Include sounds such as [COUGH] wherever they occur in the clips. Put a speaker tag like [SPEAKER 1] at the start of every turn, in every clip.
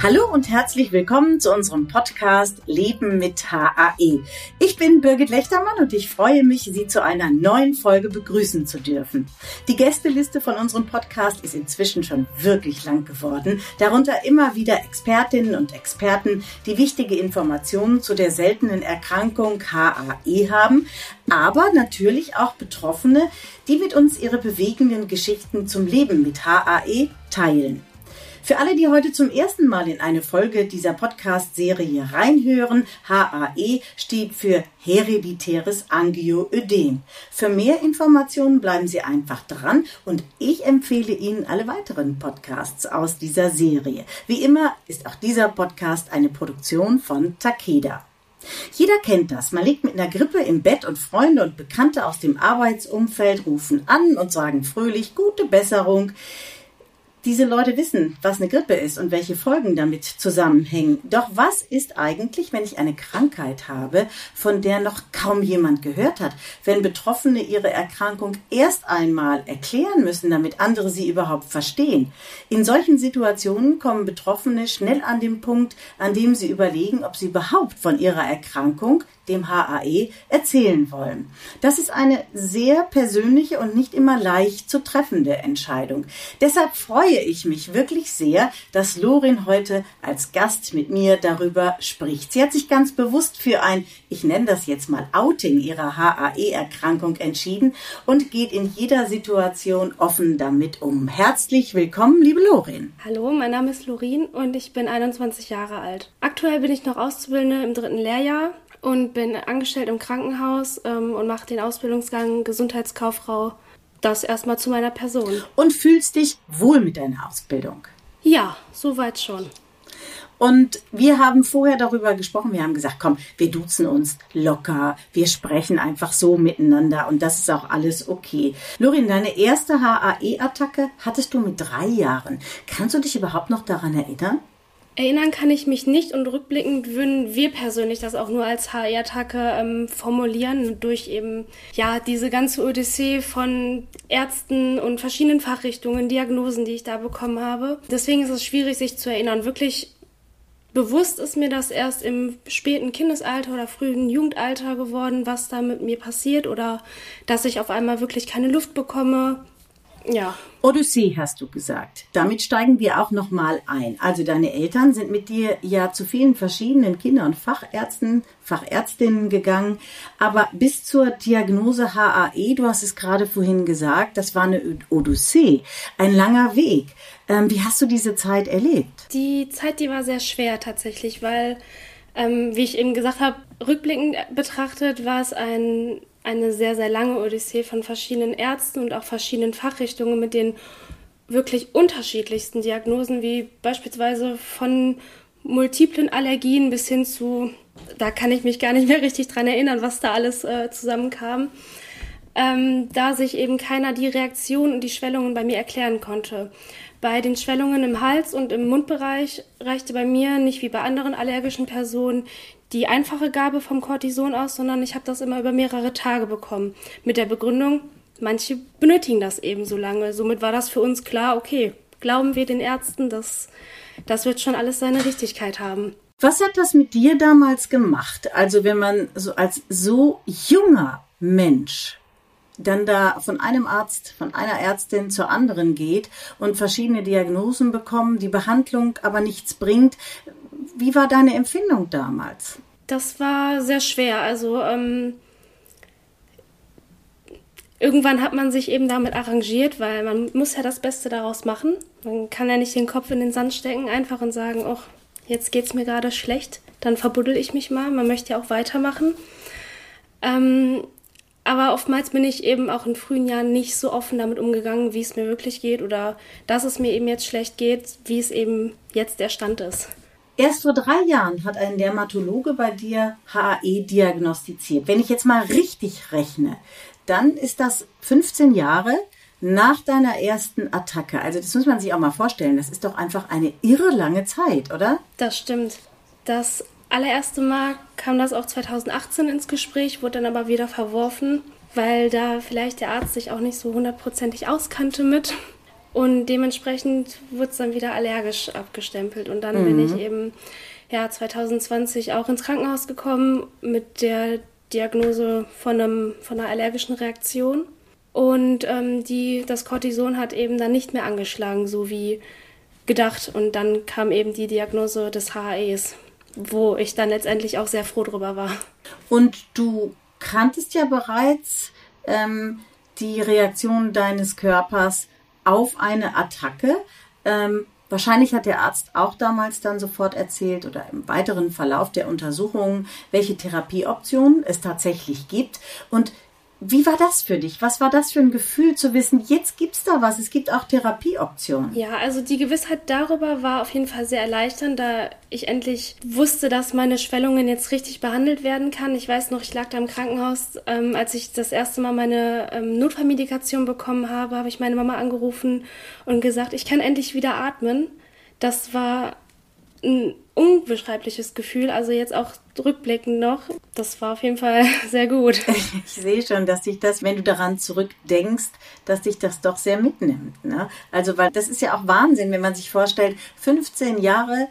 [SPEAKER 1] Hallo und herzlich willkommen zu unserem Podcast Leben mit HAE. Ich bin Birgit Lechtermann und ich freue mich, Sie zu einer neuen Folge begrüßen zu dürfen. Die Gästeliste von unserem Podcast ist inzwischen schon wirklich lang geworden. Darunter immer wieder Expertinnen und Experten, die wichtige Informationen zu der seltenen Erkrankung HAE haben, aber natürlich auch Betroffene, die mit uns ihre bewegenden Geschichten zum Leben mit HAE teilen. Für alle, die heute zum ersten Mal in eine Folge dieser Podcast-Serie reinhören, HAE steht für hereditäres Angioödem. Für mehr Informationen bleiben Sie einfach dran und ich empfehle Ihnen alle weiteren Podcasts aus dieser Serie. Wie immer ist auch dieser Podcast eine Produktion von Takeda. Jeder kennt das. Man liegt mit einer Grippe im Bett und Freunde und Bekannte aus dem Arbeitsumfeld rufen an und sagen fröhlich gute Besserung diese Leute wissen, was eine Grippe ist und welche Folgen damit zusammenhängen. Doch was ist eigentlich, wenn ich eine Krankheit habe, von der noch kaum jemand gehört hat? Wenn Betroffene ihre Erkrankung erst einmal erklären müssen, damit andere sie überhaupt verstehen. In solchen Situationen kommen Betroffene schnell an den Punkt, an dem sie überlegen, ob sie überhaupt von ihrer Erkrankung, dem HAE, erzählen wollen. Das ist eine sehr persönliche und nicht immer leicht zu treffende Entscheidung. Deshalb freue ich mich wirklich sehr, dass Lorin heute als Gast mit mir darüber spricht. Sie hat sich ganz bewusst für ein, ich nenne das jetzt mal Outing ihrer HAE-Erkrankung entschieden und geht in jeder Situation offen damit um. Herzlich willkommen, liebe Lorin.
[SPEAKER 2] Hallo, mein Name ist Lorin und ich bin 21 Jahre alt. Aktuell bin ich noch Auszubildende im dritten Lehrjahr und bin angestellt im Krankenhaus ähm, und mache den Ausbildungsgang Gesundheitskauffrau. Das erstmal zu meiner Person.
[SPEAKER 1] Und fühlst dich wohl mit deiner Ausbildung?
[SPEAKER 2] Ja, soweit schon.
[SPEAKER 1] Und wir haben vorher darüber gesprochen. Wir haben gesagt, komm, wir duzen uns locker. Wir sprechen einfach so miteinander und das ist auch alles okay. Lorin, deine erste HAE-Attacke hattest du mit drei Jahren. Kannst du dich überhaupt noch daran erinnern?
[SPEAKER 2] Erinnern kann ich mich nicht und rückblickend würden wir persönlich das auch nur als HR-Attacke ähm, formulieren, durch eben ja diese ganze Odyssee von Ärzten und verschiedenen Fachrichtungen, Diagnosen, die ich da bekommen habe. Deswegen ist es schwierig, sich zu erinnern. Wirklich bewusst ist mir das erst im späten Kindesalter oder frühen Jugendalter geworden, was da mit mir passiert oder dass ich auf einmal wirklich keine Luft bekomme, ja.
[SPEAKER 1] Odyssee hast du gesagt. Damit steigen wir auch nochmal ein. Also deine Eltern sind mit dir ja zu vielen verschiedenen Kinder- und Fachärzten, Fachärztinnen gegangen. Aber bis zur Diagnose HAE, du hast es gerade vorhin gesagt, das war eine Odyssee, ein langer Weg. Ähm, wie hast du diese Zeit erlebt?
[SPEAKER 2] Die Zeit, die war sehr schwer tatsächlich, weil, ähm, wie ich eben gesagt habe, rückblickend betrachtet war es ein eine sehr, sehr lange Odyssee von verschiedenen Ärzten und auch verschiedenen Fachrichtungen mit den wirklich unterschiedlichsten Diagnosen, wie beispielsweise von multiplen Allergien bis hin zu, da kann ich mich gar nicht mehr richtig dran erinnern, was da alles äh, zusammenkam, ähm, da sich eben keiner die Reaktion und die Schwellungen bei mir erklären konnte. Bei den Schwellungen im Hals und im Mundbereich reichte bei mir nicht wie bei anderen allergischen Personen die einfache Gabe vom Cortison aus, sondern ich habe das immer über mehrere Tage bekommen. Mit der Begründung, manche benötigen das eben so lange. Somit war das für uns klar, okay, glauben wir den Ärzten, dass das wird schon alles seine Richtigkeit haben.
[SPEAKER 1] Was hat das mit dir damals gemacht? Also wenn man so als so junger Mensch dann da von einem Arzt, von einer Ärztin zur anderen geht und verschiedene Diagnosen bekommen, die Behandlung aber nichts bringt. Wie war deine Empfindung damals?
[SPEAKER 2] Das war sehr schwer. Also ähm, irgendwann hat man sich eben damit arrangiert, weil man muss ja das Beste daraus machen. Man kann ja nicht den Kopf in den Sand stecken einfach und sagen, oh, jetzt geht's mir gerade schlecht, dann verbuddel ich mich mal. Man möchte ja auch weitermachen. Ähm, aber oftmals bin ich eben auch in frühen Jahren nicht so offen damit umgegangen, wie es mir wirklich geht oder dass es mir eben jetzt schlecht geht, wie es eben jetzt der Stand ist.
[SPEAKER 1] Erst vor drei Jahren hat ein Dermatologe bei dir HAE diagnostiziert. Wenn ich jetzt mal richtig rechne, dann ist das 15 Jahre nach deiner ersten Attacke. Also das muss man sich auch mal vorstellen. Das ist doch einfach eine irre lange Zeit, oder?
[SPEAKER 2] Das stimmt. Das allererste Mal kam das auch 2018 ins Gespräch, wurde dann aber wieder verworfen, weil da vielleicht der Arzt sich auch nicht so hundertprozentig auskannte mit. Und dementsprechend wurde es dann wieder allergisch abgestempelt. Und dann mhm. bin ich eben ja, 2020 auch ins Krankenhaus gekommen mit der Diagnose von, einem, von einer allergischen Reaktion. Und ähm, die, das Cortison hat eben dann nicht mehr angeschlagen, so wie gedacht. Und dann kam eben die Diagnose des HAEs, wo ich dann letztendlich auch sehr froh drüber war.
[SPEAKER 1] Und du kanntest ja bereits ähm, die Reaktion deines Körpers auf eine Attacke. Ähm, wahrscheinlich hat der Arzt auch damals dann sofort erzählt oder im weiteren Verlauf der Untersuchungen, welche Therapieoptionen es tatsächlich gibt. Und wie war das für dich? Was war das für ein Gefühl zu wissen, jetzt gibt es da was, es gibt auch Therapieoptionen?
[SPEAKER 2] Ja, also die Gewissheit darüber war auf jeden Fall sehr erleichternd, da ich endlich wusste, dass meine Schwellungen jetzt richtig behandelt werden kann. Ich weiß noch, ich lag da im Krankenhaus, ähm, als ich das erste Mal meine ähm, Notfallmedikation bekommen habe, habe ich meine Mama angerufen und gesagt, ich kann endlich wieder atmen. Das war ein unbeschreibliches Gefühl. Also jetzt auch rückblickend noch. Das war auf jeden Fall [LAUGHS] sehr gut.
[SPEAKER 1] Ich sehe schon, dass dich das, wenn du daran zurückdenkst, dass dich das doch sehr mitnimmt. Ne? Also, weil das ist ja auch Wahnsinn, wenn man sich vorstellt, 15 Jahre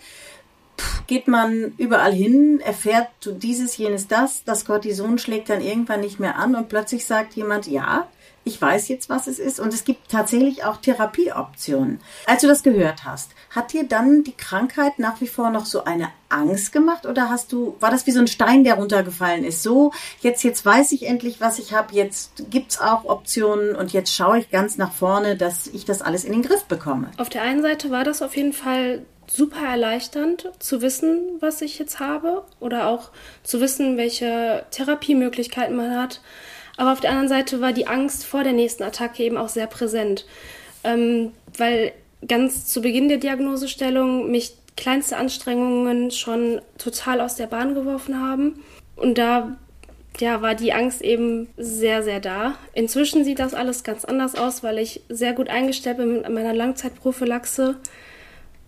[SPEAKER 1] geht man überall hin, erfährt dieses, jenes, das, das Cortison schlägt dann irgendwann nicht mehr an und plötzlich sagt jemand, ja, ich weiß jetzt, was es ist und es gibt tatsächlich auch Therapieoptionen. Als du das gehört hast, hat dir dann die Krankheit nach wie vor noch so eine Angst gemacht oder hast du, war das wie so ein Stein, der runtergefallen ist? So, jetzt, jetzt weiß ich endlich, was ich habe, jetzt gibt es auch Optionen und jetzt schaue ich ganz nach vorne, dass ich das alles in den Griff bekomme.
[SPEAKER 2] Auf der einen Seite war das auf jeden Fall super erleichternd zu wissen, was ich jetzt habe oder auch zu wissen, welche Therapiemöglichkeiten man hat. Aber auf der anderen Seite war die Angst vor der nächsten Attacke eben auch sehr präsent, ähm, weil ganz zu Beginn der Diagnosestellung mich kleinste Anstrengungen schon total aus der Bahn geworfen haben. Und da ja, war die Angst eben sehr, sehr da. Inzwischen sieht das alles ganz anders aus, weil ich sehr gut eingestellt bin mit meiner Langzeitprophylaxe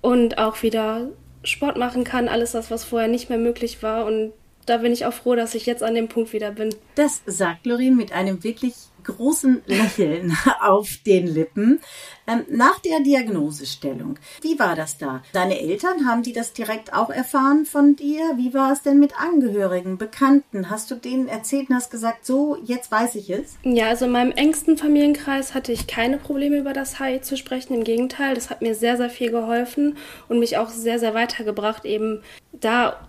[SPEAKER 2] und auch wieder Sport machen kann. Alles das, was vorher nicht mehr möglich war. Und da bin ich auch froh, dass ich jetzt an dem Punkt wieder bin.
[SPEAKER 1] Das sagt Lorin mit einem wirklich großen Lächeln [LAUGHS] auf den Lippen. Ähm, nach der Diagnosestellung, wie war das da? Deine Eltern, haben die das direkt auch erfahren von dir? Wie war es denn mit Angehörigen, Bekannten? Hast du denen erzählt und hast gesagt, so, jetzt weiß ich es?
[SPEAKER 2] Ja, also in meinem engsten Familienkreis hatte ich keine Probleme über das HI zu sprechen. Im Gegenteil, das hat mir sehr, sehr viel geholfen und mich auch sehr, sehr weitergebracht, eben da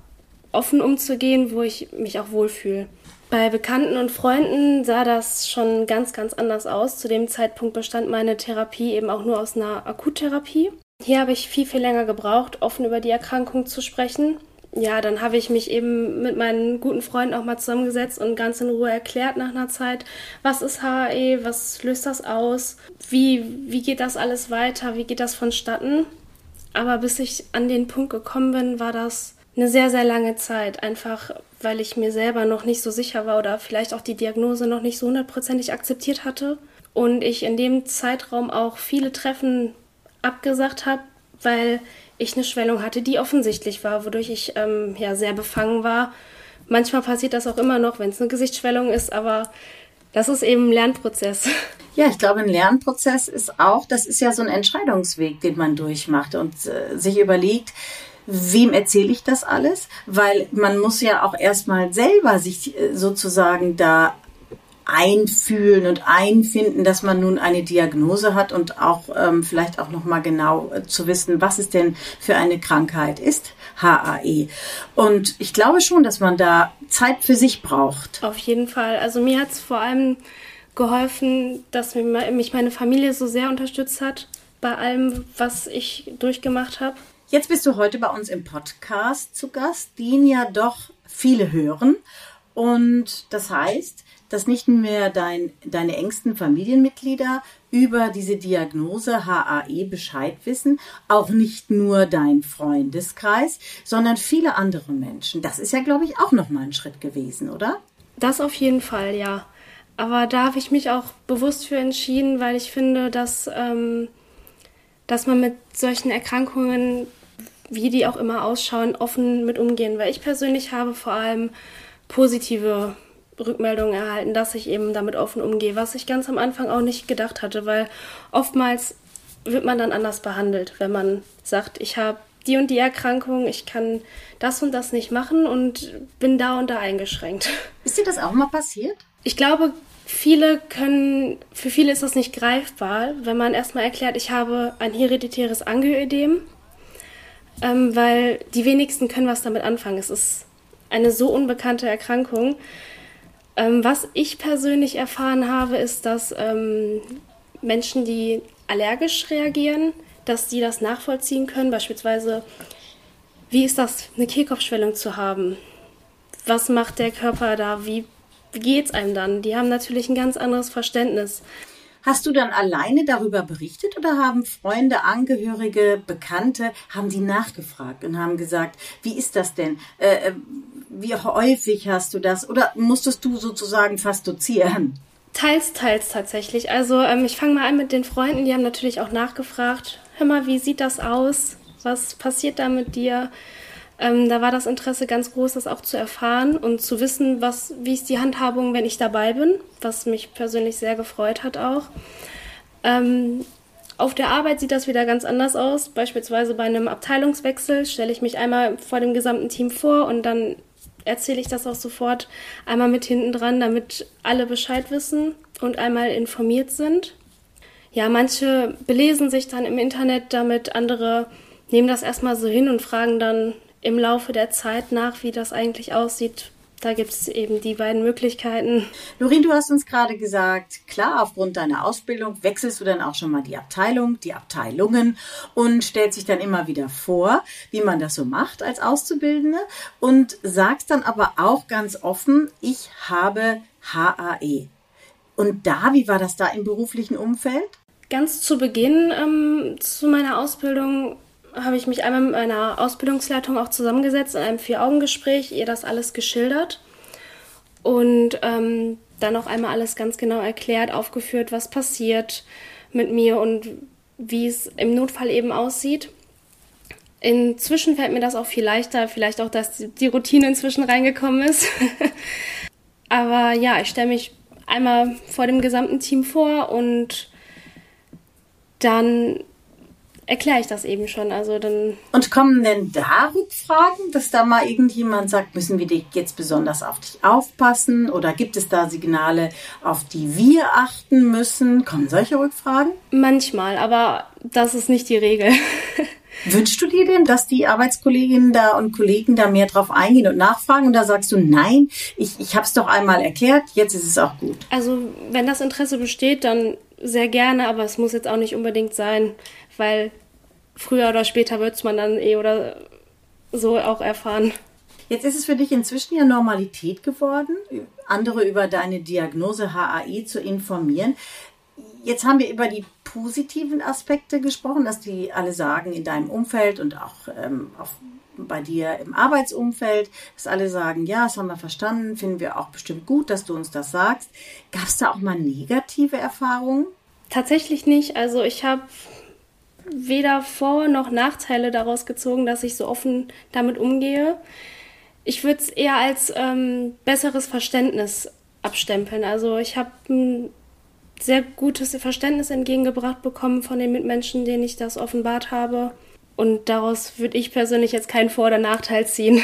[SPEAKER 2] offen umzugehen, wo ich mich auch wohlfühle. Bei Bekannten und Freunden sah das schon ganz, ganz anders aus. Zu dem Zeitpunkt bestand meine Therapie eben auch nur aus einer Akuttherapie. Hier habe ich viel, viel länger gebraucht, offen über die Erkrankung zu sprechen. Ja, dann habe ich mich eben mit meinen guten Freunden auch mal zusammengesetzt und ganz in Ruhe erklärt nach einer Zeit, was ist HAE, was löst das aus, wie, wie geht das alles weiter, wie geht das vonstatten. Aber bis ich an den Punkt gekommen bin, war das eine sehr, sehr lange Zeit, einfach weil ich mir selber noch nicht so sicher war oder vielleicht auch die Diagnose noch nicht so hundertprozentig akzeptiert hatte. Und ich in dem Zeitraum auch viele Treffen abgesagt habe, weil ich eine Schwellung hatte, die offensichtlich war, wodurch ich ähm, ja sehr befangen war. Manchmal passiert das auch immer noch, wenn es eine Gesichtsschwellung ist, aber das ist eben ein Lernprozess. [LAUGHS]
[SPEAKER 1] Ja, ich glaube, ein Lernprozess ist auch, das ist ja so ein Entscheidungsweg, den man durchmacht und äh, sich überlegt, wem erzähle ich das alles? Weil man muss ja auch erstmal selber sich äh, sozusagen da einfühlen und einfinden, dass man nun eine Diagnose hat und auch ähm, vielleicht auch noch mal genau äh, zu wissen, was es denn für eine Krankheit ist, HAE. Und ich glaube schon, dass man da Zeit für sich braucht.
[SPEAKER 2] Auf jeden Fall. Also mir hat es vor allem geholfen, dass mich meine Familie so sehr unterstützt hat bei allem, was ich durchgemacht habe.
[SPEAKER 1] Jetzt bist du heute bei uns im Podcast zu Gast, den ja doch viele hören. Und das heißt, dass nicht mehr dein, deine engsten Familienmitglieder über diese Diagnose HAE Bescheid wissen, auch nicht nur dein Freundeskreis, sondern viele andere Menschen. Das ist ja, glaube ich, auch nochmal ein Schritt gewesen, oder?
[SPEAKER 2] Das auf jeden Fall, ja. Aber da habe ich mich auch bewusst für entschieden, weil ich finde, dass, ähm, dass man mit solchen Erkrankungen, wie die auch immer ausschauen, offen mit umgehen. Weil ich persönlich habe vor allem positive Rückmeldungen erhalten, dass ich eben damit offen umgehe, was ich ganz am Anfang auch nicht gedacht hatte, weil oftmals wird man dann anders behandelt, wenn man sagt, ich habe die und die Erkrankung, ich kann das und das nicht machen und bin da und da eingeschränkt. [LAUGHS]
[SPEAKER 1] Ist dir das auch mal passiert?
[SPEAKER 2] Ich glaube, viele können, für viele ist das nicht greifbar, wenn man erstmal erklärt, ich habe ein hereditäres Angioödem, ähm, weil die wenigsten können was damit anfangen. Es ist eine so unbekannte Erkrankung. Ähm, was ich persönlich erfahren habe, ist, dass ähm, Menschen, die allergisch reagieren, dass die das nachvollziehen können. Beispielsweise, wie ist das, eine Kehlkopfschwellung zu haben? Was macht der Körper da? Wie geht's einem dann? Die haben natürlich ein ganz anderes Verständnis.
[SPEAKER 1] Hast du dann alleine darüber berichtet oder haben Freunde, Angehörige, Bekannte, haben die nachgefragt und haben gesagt, wie ist das denn? Äh, äh, wie häufig hast du das? Oder musstest du sozusagen fast dozieren?
[SPEAKER 2] Teils, teils tatsächlich. Also ähm, ich fange mal an mit den Freunden, die haben natürlich auch nachgefragt, hör mal, wie sieht das aus? Was passiert da mit dir? Ähm, da war das Interesse ganz groß, das auch zu erfahren und zu wissen, was, wie ist die Handhabung, wenn ich dabei bin, was mich persönlich sehr gefreut hat auch. Ähm, auf der Arbeit sieht das wieder ganz anders aus. Beispielsweise bei einem Abteilungswechsel stelle ich mich einmal vor dem gesamten Team vor und dann erzähle ich das auch sofort einmal mit hinten dran, damit alle Bescheid wissen und einmal informiert sind. Ja, manche belesen sich dann im Internet damit, andere nehmen das erstmal so hin und fragen dann, im Laufe der Zeit nach, wie das eigentlich aussieht. Da gibt es eben die beiden Möglichkeiten.
[SPEAKER 1] Lorin, du hast uns gerade gesagt, klar, aufgrund deiner Ausbildung wechselst du dann auch schon mal die Abteilung, die Abteilungen und stellst sich dann immer wieder vor, wie man das so macht als Auszubildende und sagst dann aber auch ganz offen, ich habe HAE. Und da, wie war das da im beruflichen Umfeld?
[SPEAKER 2] Ganz zu Beginn ähm, zu meiner Ausbildung habe ich mich einmal mit meiner Ausbildungsleitung auch zusammengesetzt in einem Vier-Augen-Gespräch, ihr das alles geschildert und ähm, dann auch einmal alles ganz genau erklärt, aufgeführt, was passiert mit mir und wie es im Notfall eben aussieht. Inzwischen fällt mir das auch viel leichter, vielleicht auch, dass die Routine inzwischen reingekommen ist. [LAUGHS] Aber ja, ich stelle mich einmal vor dem gesamten Team vor und dann erkläre ich das eben schon. Also dann.
[SPEAKER 1] Und kommen denn da Rückfragen, dass da mal irgendjemand sagt, müssen wir jetzt besonders auf dich aufpassen? Oder gibt es da Signale, auf die wir achten müssen? Kommen solche Rückfragen?
[SPEAKER 2] Manchmal, aber das ist nicht die Regel. [LAUGHS]
[SPEAKER 1] Wünschst du dir denn, dass die Arbeitskolleginnen da und Kollegen da mehr drauf eingehen und nachfragen? Und da sagst du, nein, ich, ich habe es doch einmal erklärt, jetzt ist es auch gut.
[SPEAKER 2] Also wenn das Interesse besteht, dann sehr gerne, aber es muss jetzt auch nicht unbedingt sein, weil früher oder später wird es man dann eh oder so auch erfahren.
[SPEAKER 1] Jetzt ist es für dich inzwischen ja Normalität geworden, andere über deine Diagnose HAI zu informieren. Jetzt haben wir über die positiven Aspekte gesprochen, dass die alle sagen in deinem Umfeld und auch ähm, auf, bei dir im Arbeitsumfeld, dass alle sagen, ja, das haben wir verstanden, finden wir auch bestimmt gut, dass du uns das sagst. Gab es da auch mal negative Erfahrungen?
[SPEAKER 2] Tatsächlich nicht. Also ich habe weder Vor- noch Nachteile daraus gezogen, dass ich so offen damit umgehe. Ich würde es eher als ähm, besseres Verständnis abstempeln. Also ich habe ein sehr gutes Verständnis entgegengebracht bekommen von den Mitmenschen, denen ich das offenbart habe. Und daraus würde ich persönlich jetzt keinen Vor- oder Nachteil ziehen.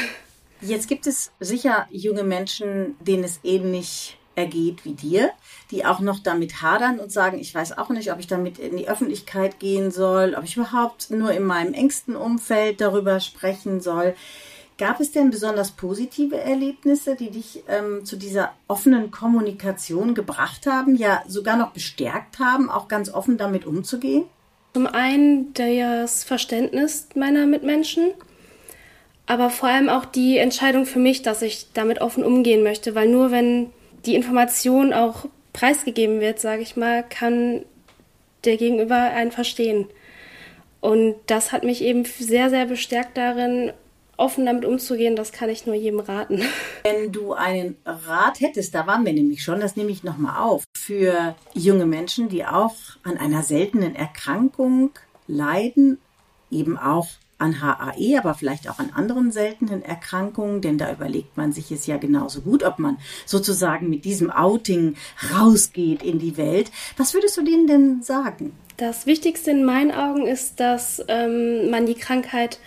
[SPEAKER 1] Jetzt gibt es sicher junge Menschen, denen es ähnlich ergeht wie dir, die auch noch damit hadern und sagen, ich weiß auch nicht, ob ich damit in die Öffentlichkeit gehen soll, ob ich überhaupt nur in meinem engsten Umfeld darüber sprechen soll. Gab es denn besonders positive Erlebnisse, die dich ähm, zu dieser offenen Kommunikation gebracht haben, ja sogar noch bestärkt haben, auch ganz offen damit umzugehen?
[SPEAKER 2] Zum einen das Verständnis meiner Mitmenschen, aber vor allem auch die Entscheidung für mich, dass ich damit offen umgehen möchte, weil nur wenn die Information auch preisgegeben wird, sage ich mal, kann der Gegenüber einen verstehen. Und das hat mich eben sehr, sehr bestärkt darin, offen damit umzugehen, das kann ich nur jedem raten. [LAUGHS]
[SPEAKER 1] Wenn du einen Rat hättest, da waren wir nämlich schon, das nehme ich nochmal auf, für junge Menschen, die auch an einer seltenen Erkrankung leiden, eben auch an HAE, aber vielleicht auch an anderen seltenen Erkrankungen, denn da überlegt man sich es ja genauso gut, ob man sozusagen mit diesem Outing rausgeht in die Welt. Was würdest du denen denn sagen?
[SPEAKER 2] Das Wichtigste in meinen Augen ist, dass ähm, man die Krankheit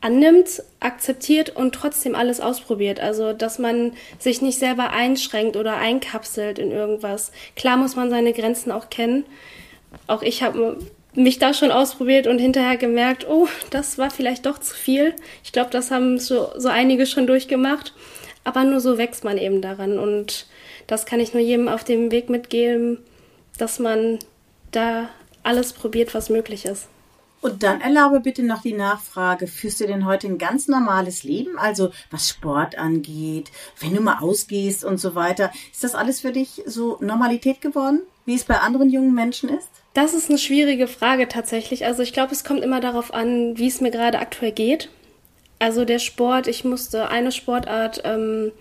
[SPEAKER 2] annimmt, akzeptiert und trotzdem alles ausprobiert. Also, dass man sich nicht selber einschränkt oder einkapselt in irgendwas. Klar muss man seine Grenzen auch kennen. Auch ich habe mich da schon ausprobiert und hinterher gemerkt, oh, das war vielleicht doch zu viel. Ich glaube, das haben so, so einige schon durchgemacht. Aber nur so wächst man eben daran. Und das kann ich nur jedem auf dem Weg mitgeben, dass man da alles probiert, was möglich ist.
[SPEAKER 1] Und dann erlaube bitte noch die Nachfrage, führst du denn heute ein ganz normales Leben? Also was Sport angeht, wenn du mal ausgehst und so weiter. Ist das alles für dich so Normalität geworden, wie es bei anderen jungen Menschen ist?
[SPEAKER 2] Das ist eine schwierige Frage tatsächlich. Also ich glaube, es kommt immer darauf an, wie es mir gerade aktuell geht. Also der Sport, ich musste eine Sportart ähm,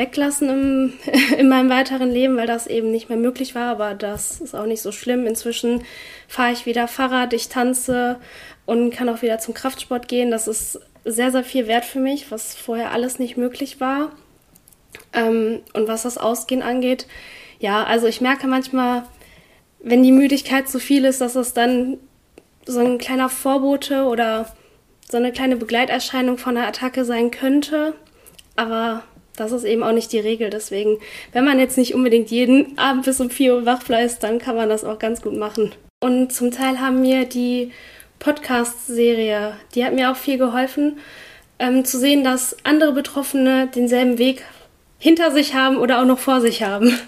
[SPEAKER 2] weglassen im, [LAUGHS] in meinem weiteren Leben, weil das eben nicht mehr möglich war. Aber das ist auch nicht so schlimm. Inzwischen fahre ich wieder Fahrrad, ich tanze und kann auch wieder zum Kraftsport gehen. Das ist sehr, sehr viel wert für mich, was vorher alles nicht möglich war. Ähm, und was das Ausgehen angeht, ja, also ich merke manchmal, wenn die Müdigkeit zu viel ist, dass es dann so ein kleiner Vorbote oder so eine kleine Begleiterscheinung von einer Attacke sein könnte. Aber das ist eben auch nicht die Regel. Deswegen, wenn man jetzt nicht unbedingt jeden Abend bis um 4 Uhr wach bleibt, dann kann man das auch ganz gut machen. Und zum Teil haben mir die Podcast-Serie, die hat mir auch viel geholfen, ähm, zu sehen, dass andere Betroffene denselben Weg hinter sich haben oder auch noch vor sich haben.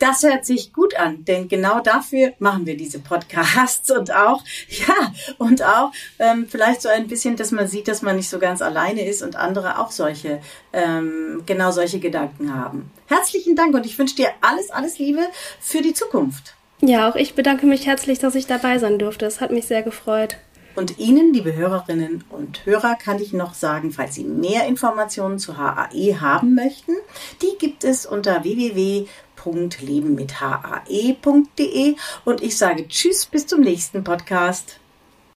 [SPEAKER 1] Das hört sich gut an, denn genau dafür machen wir diese Podcasts und auch, [LAUGHS] ja, und auch ähm, vielleicht so ein bisschen, dass man sieht, dass man nicht so ganz alleine ist und andere auch solche, ähm, genau solche Gedanken haben. Herzlichen Dank und ich wünsche dir alles, alles Liebe für die Zukunft.
[SPEAKER 2] Ja, auch ich bedanke mich herzlich, dass ich dabei sein durfte. Es hat mich sehr gefreut.
[SPEAKER 1] Und Ihnen, liebe Hörerinnen und Hörer, kann ich noch sagen, falls Sie mehr Informationen zu HAE haben möchten, die gibt es unter www.leben mit hae.de und ich sage Tschüss bis zum nächsten Podcast.